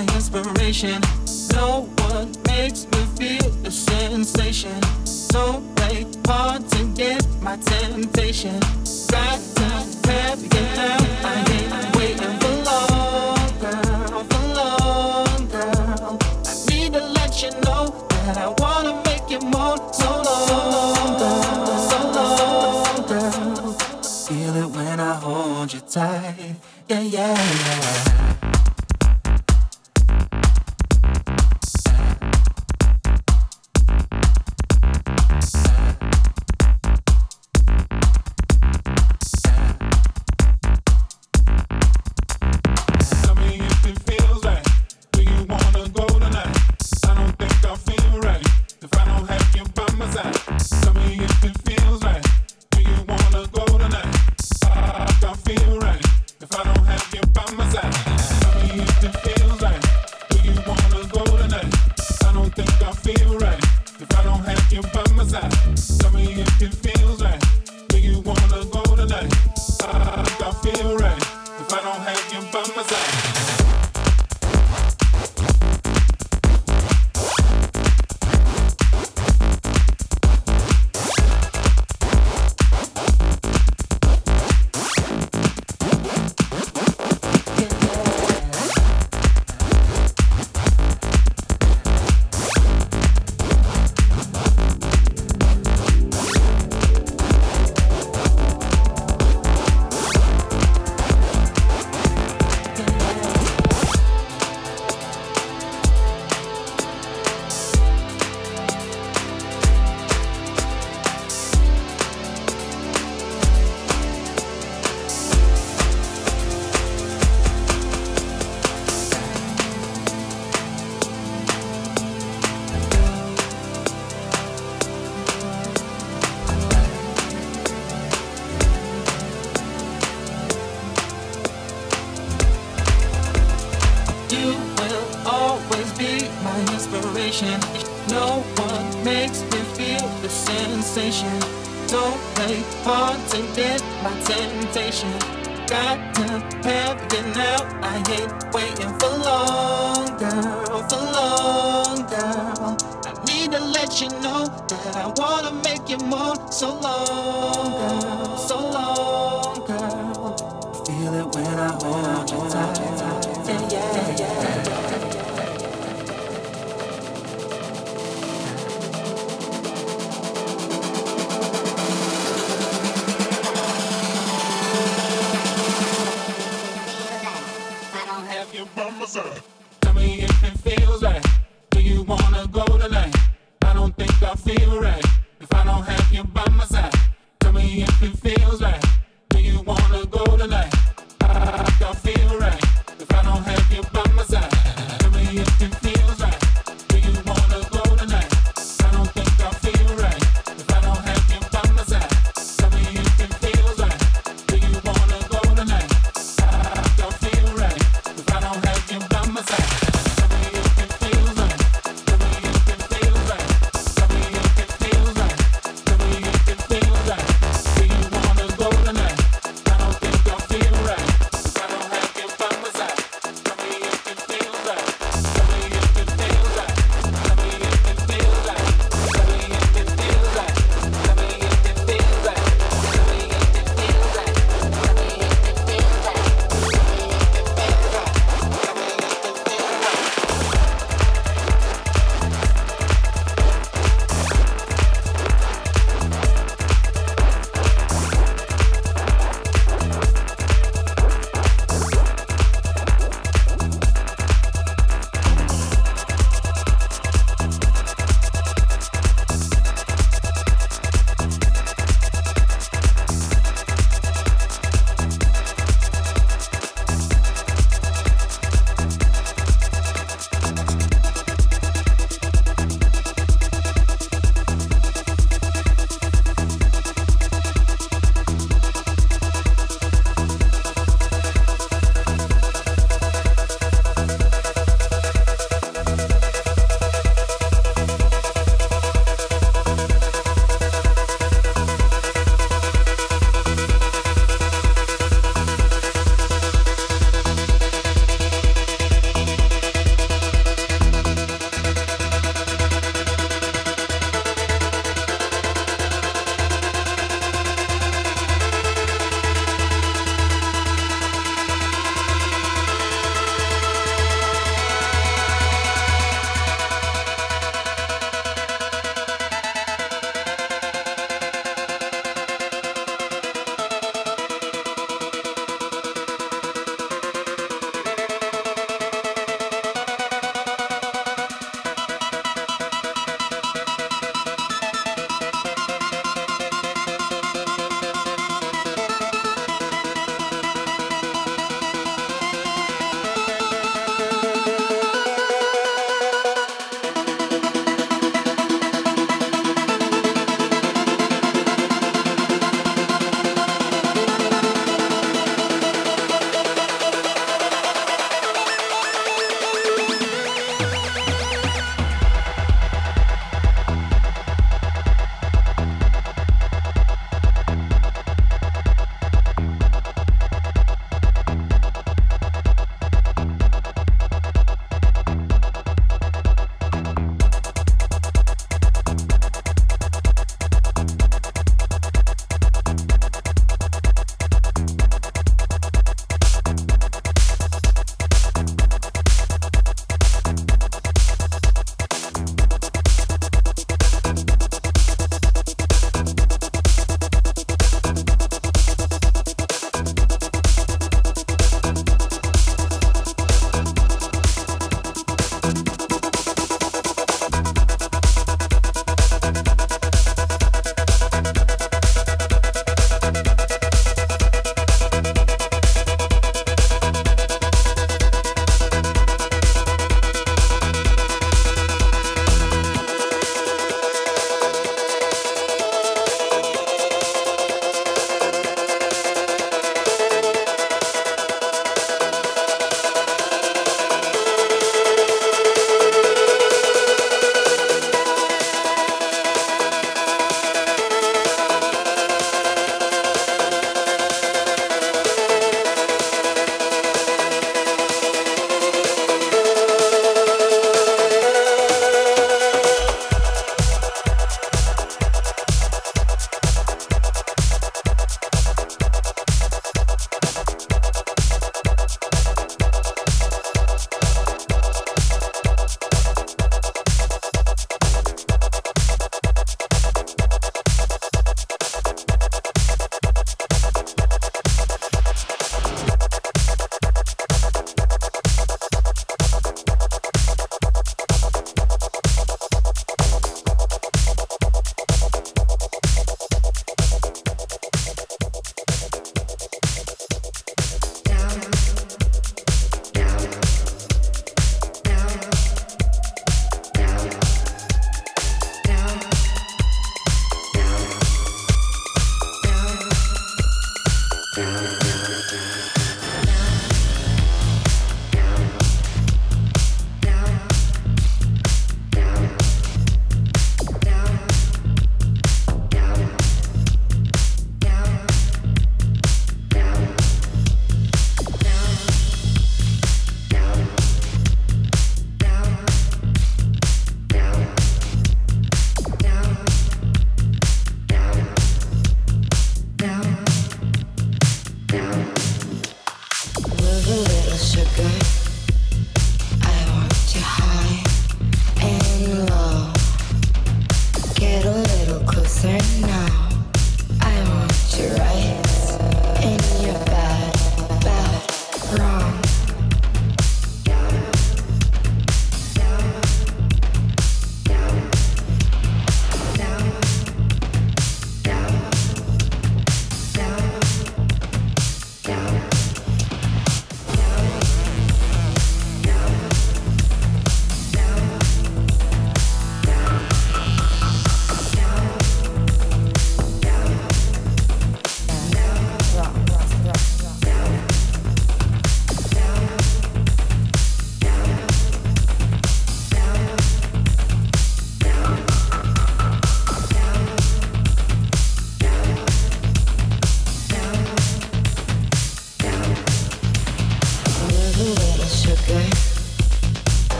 my inspiration. No one makes me feel the sensation. So play hard to get my temptation. Got to have you now. I ain't waiting for long, girl, for long, girl. I need to let you know that I wanna make you more. So long, so long, girl. Feel it when I hold you tight. Yeah, yeah, yeah.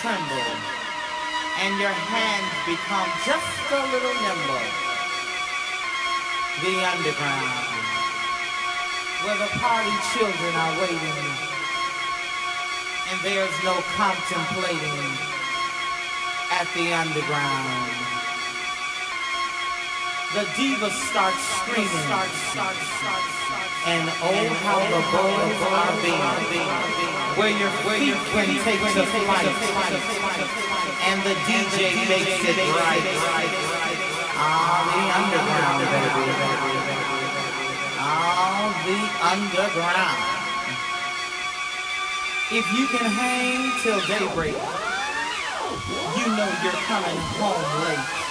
Tremble and your hands become just a little nimble. The underground, where the party children are waiting, and there's no contemplating at the underground. The diva starts screaming, and oh how the boys are being, where your feet can take to flight and the DJ makes it right. Ah, the underground, baby. Ah, the underground. If you can hang till daybreak, you know you're coming home late.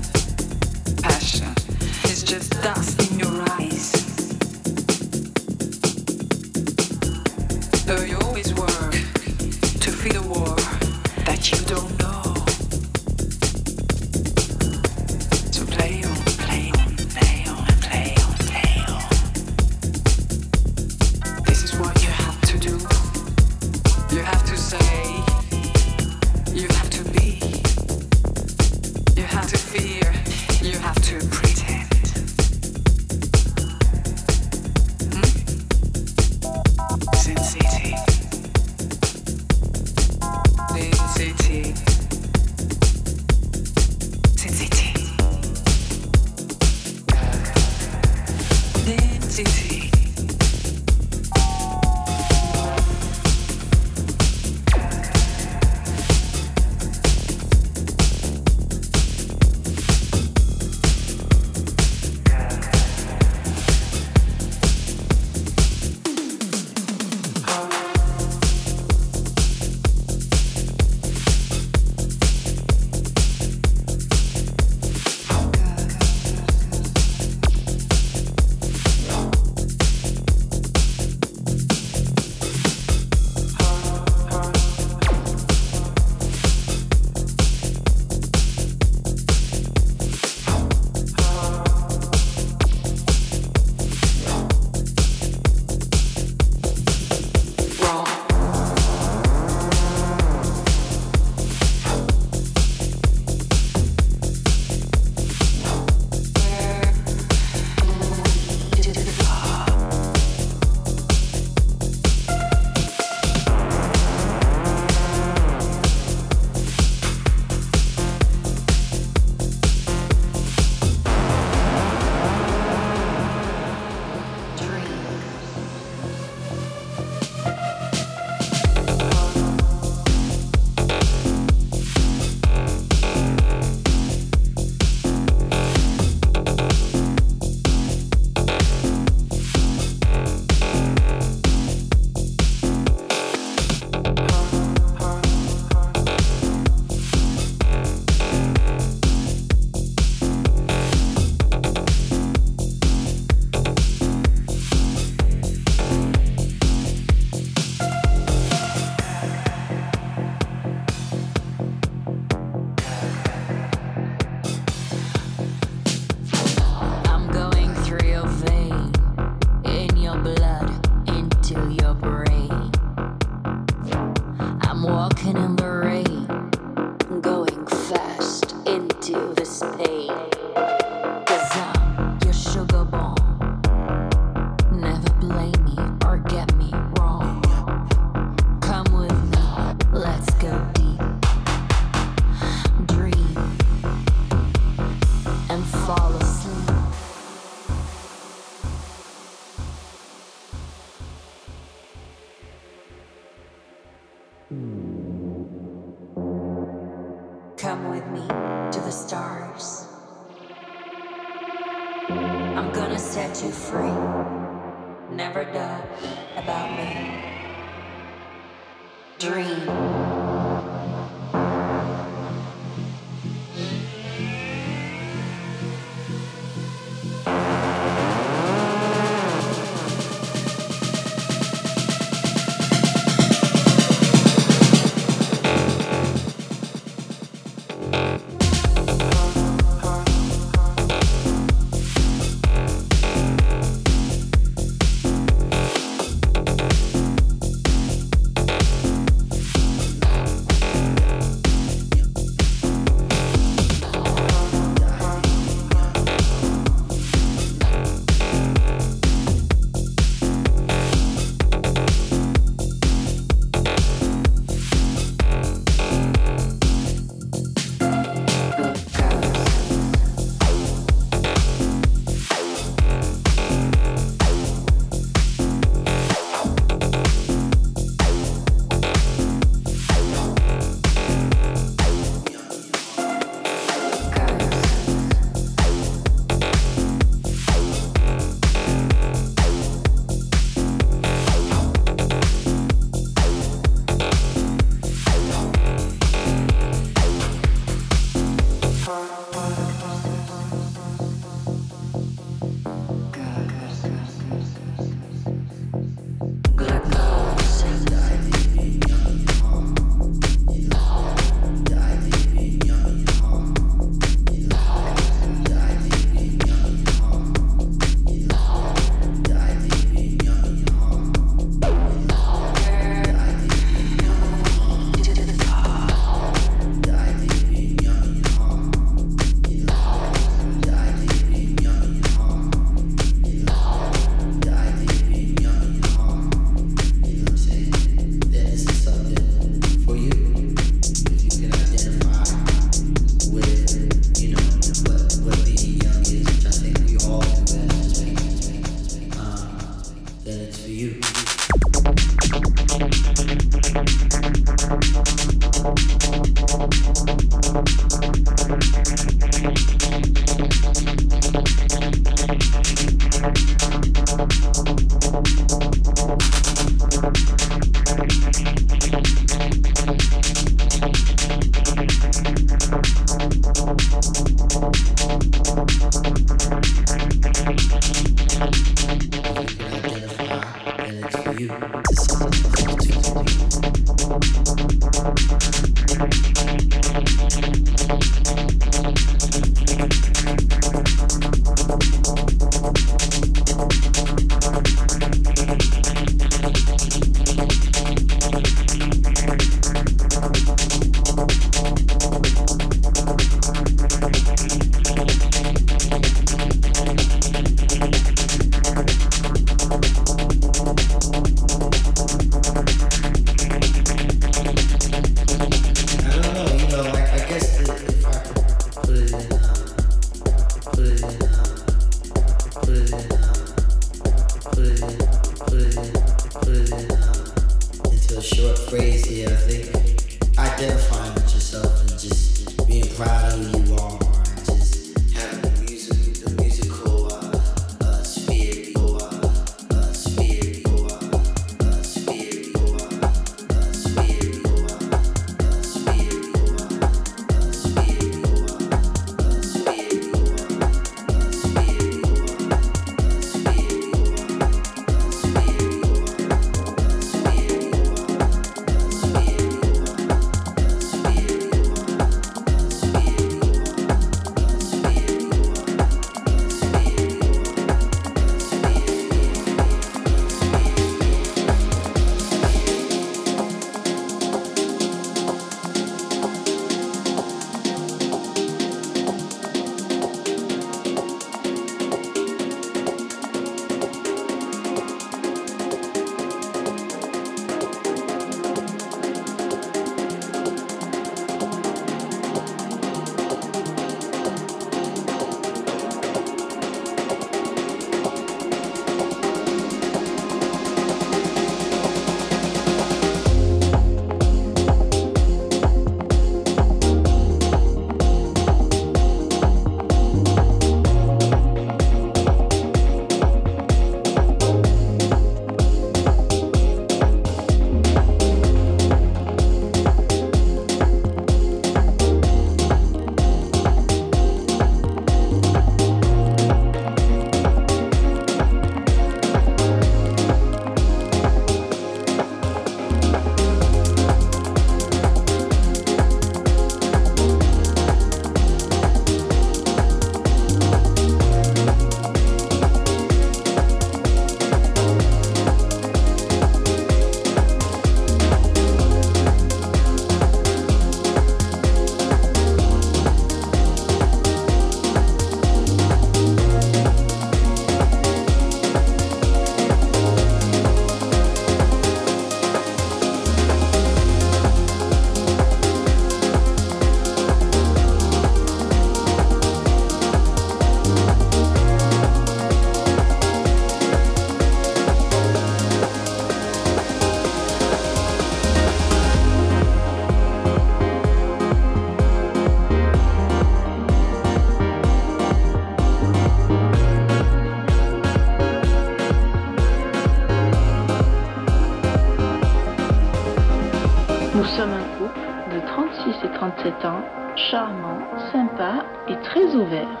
Charmant, sympa et très ouvert.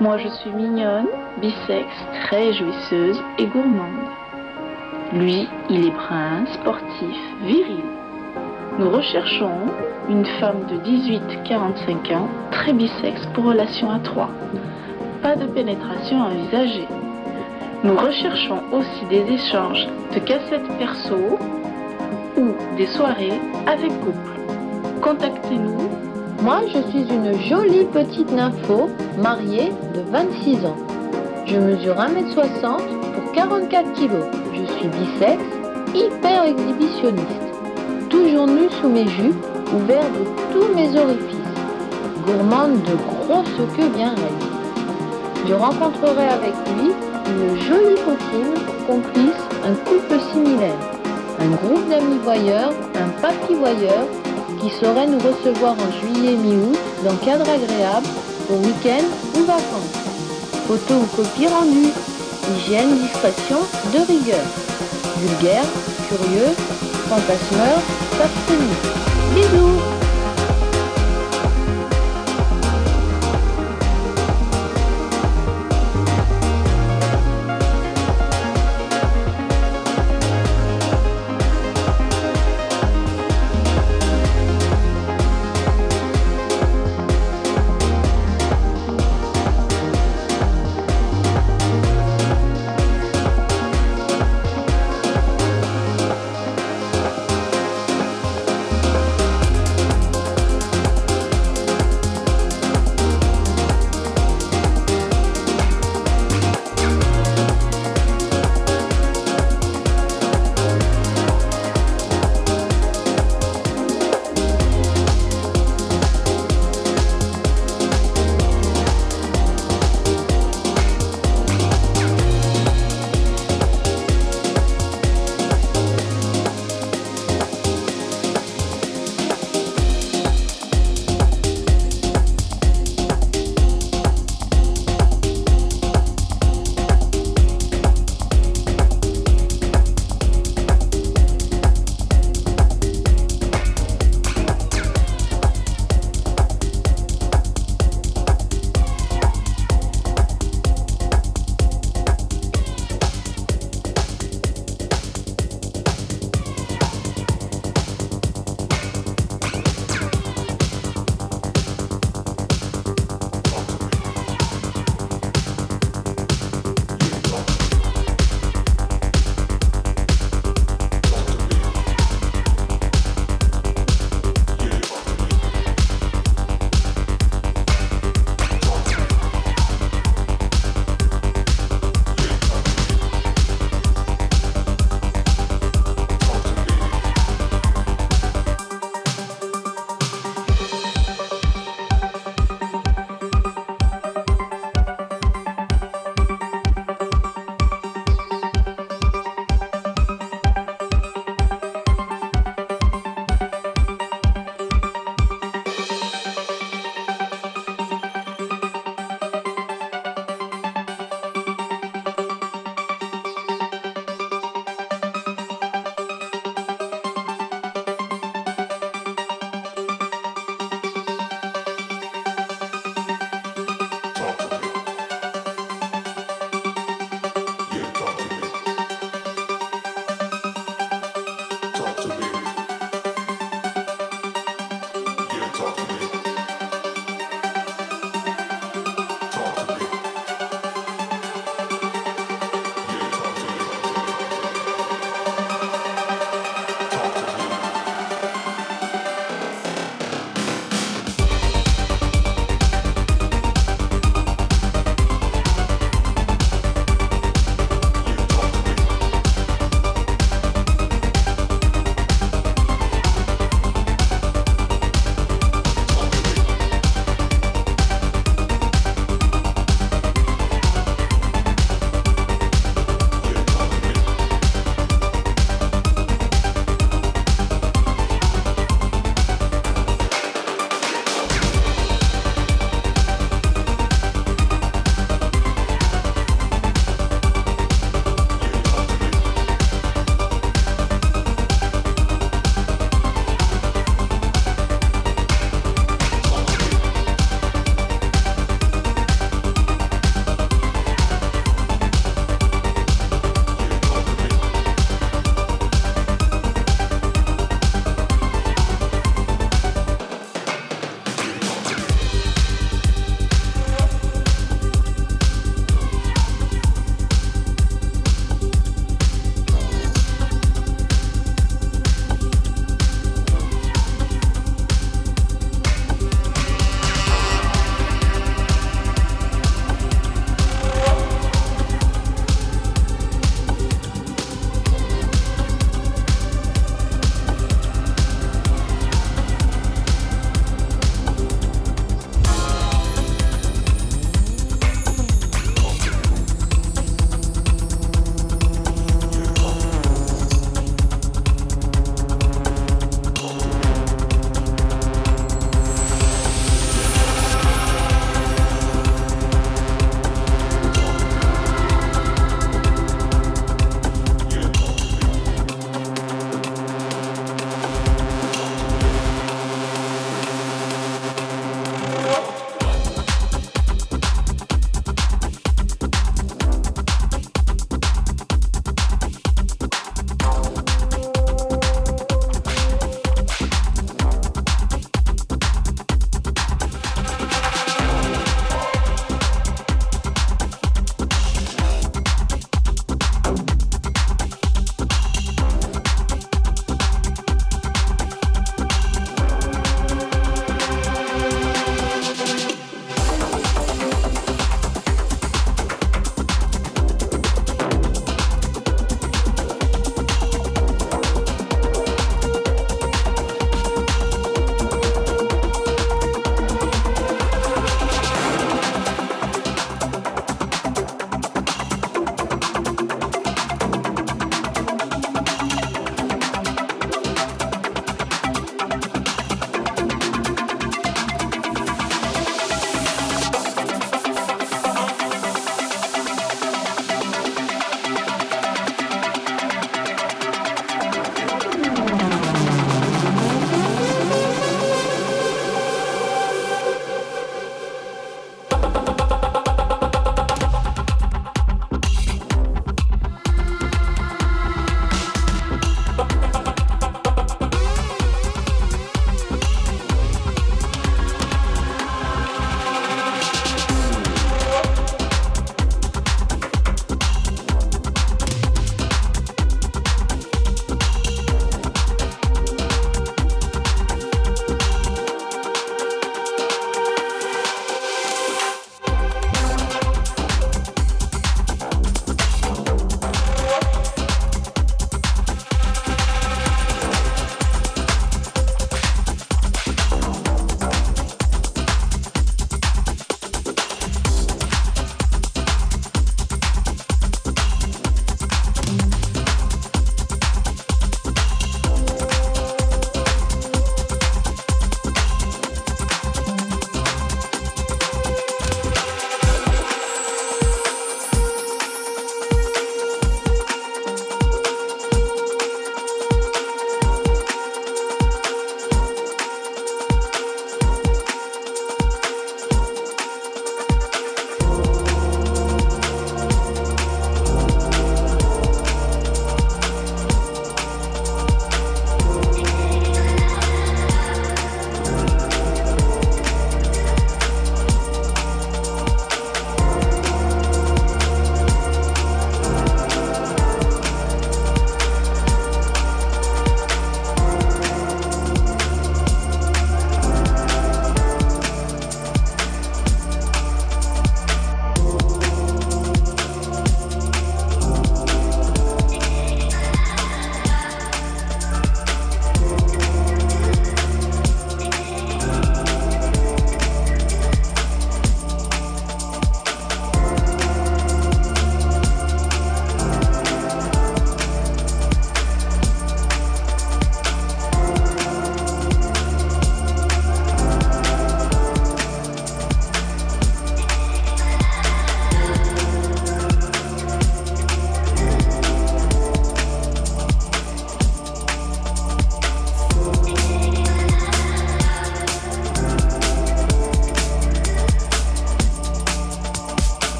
Moi je suis mignonne, bisexe, très jouisseuse et gourmande. Lui, il est brun, sportif, viril. Nous recherchons une femme de 18-45 ans, très bisexe pour relation à trois. Pas de pénétration envisagée. Nous recherchons aussi des échanges de cassettes perso ou des soirées avec couple. Contactez-nous moi, je suis une jolie petite nympho mariée de 26 ans. Je mesure 1m60 pour 44 kg. Je suis bisexe, hyper exhibitionniste. Toujours nue sous mes jupes, ouvert de tous mes orifices. Gourmande de grosses queues bien raides. Je rencontrerai avec lui une jolie copine, complice, un couple similaire. Un groupe d'amis voyeurs, un papy voyeur qui saurait nous recevoir en juillet mi-août dans cadre agréable au week-end ou vacances. Photo ou copie rendue. Hygiène, discrétion, de rigueur. Vulgaire, curieux, fantasmeur, s'abstenir. Bisous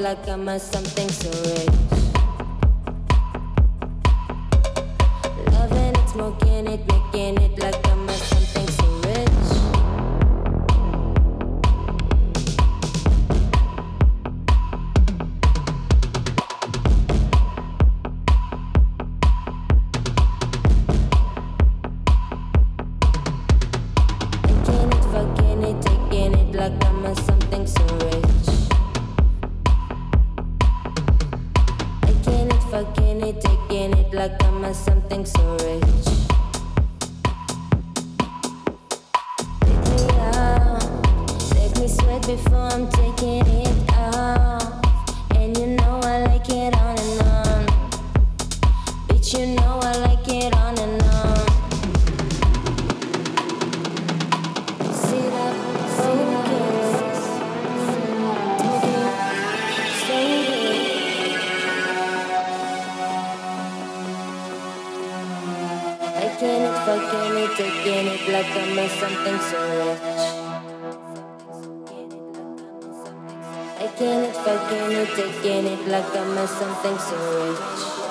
like I'm a something surreal. like I missed something so rich.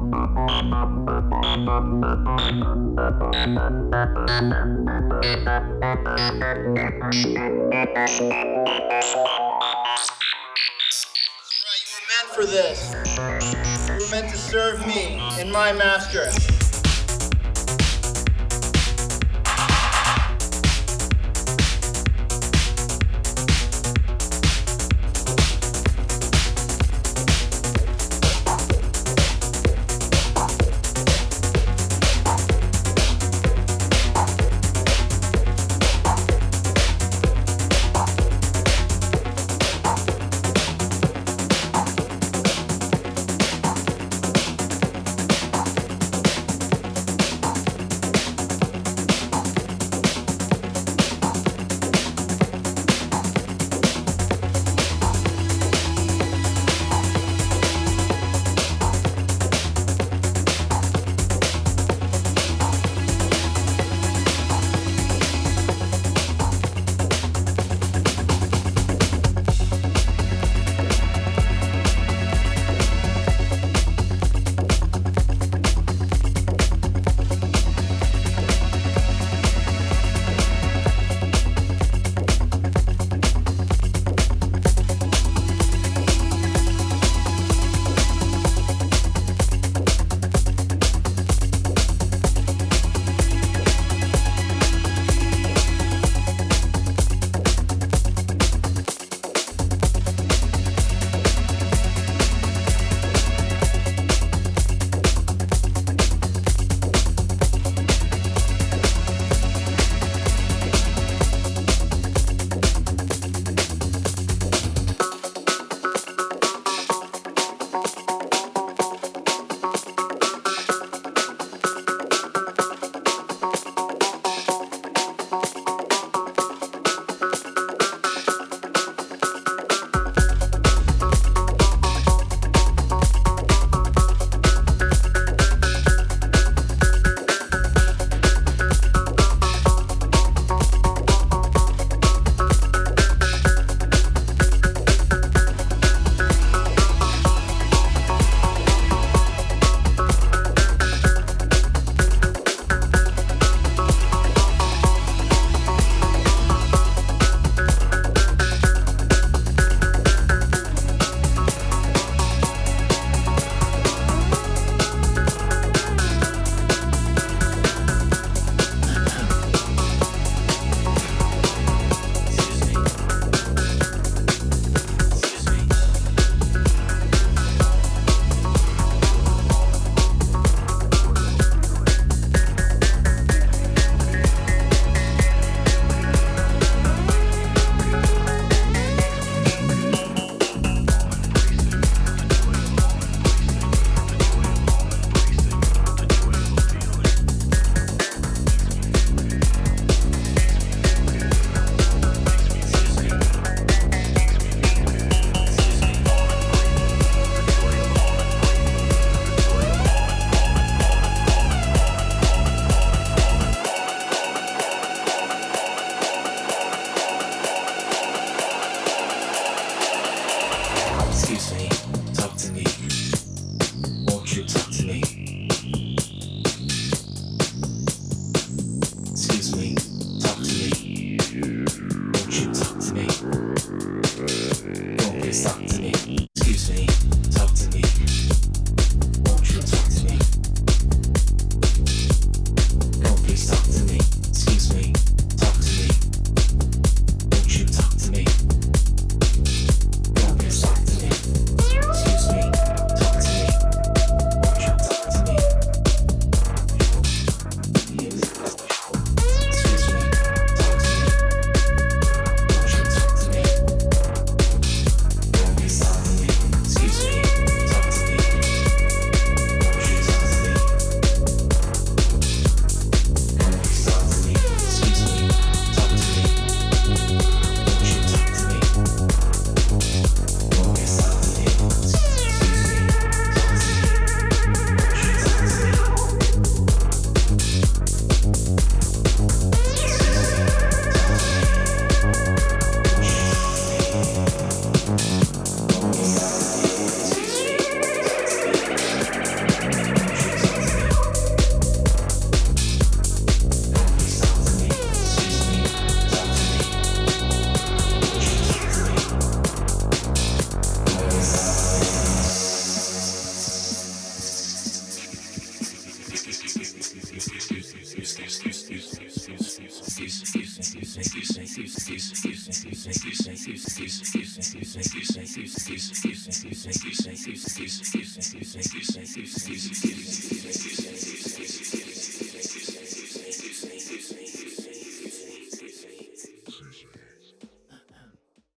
All right, you were meant for this. You were meant to serve me and my master.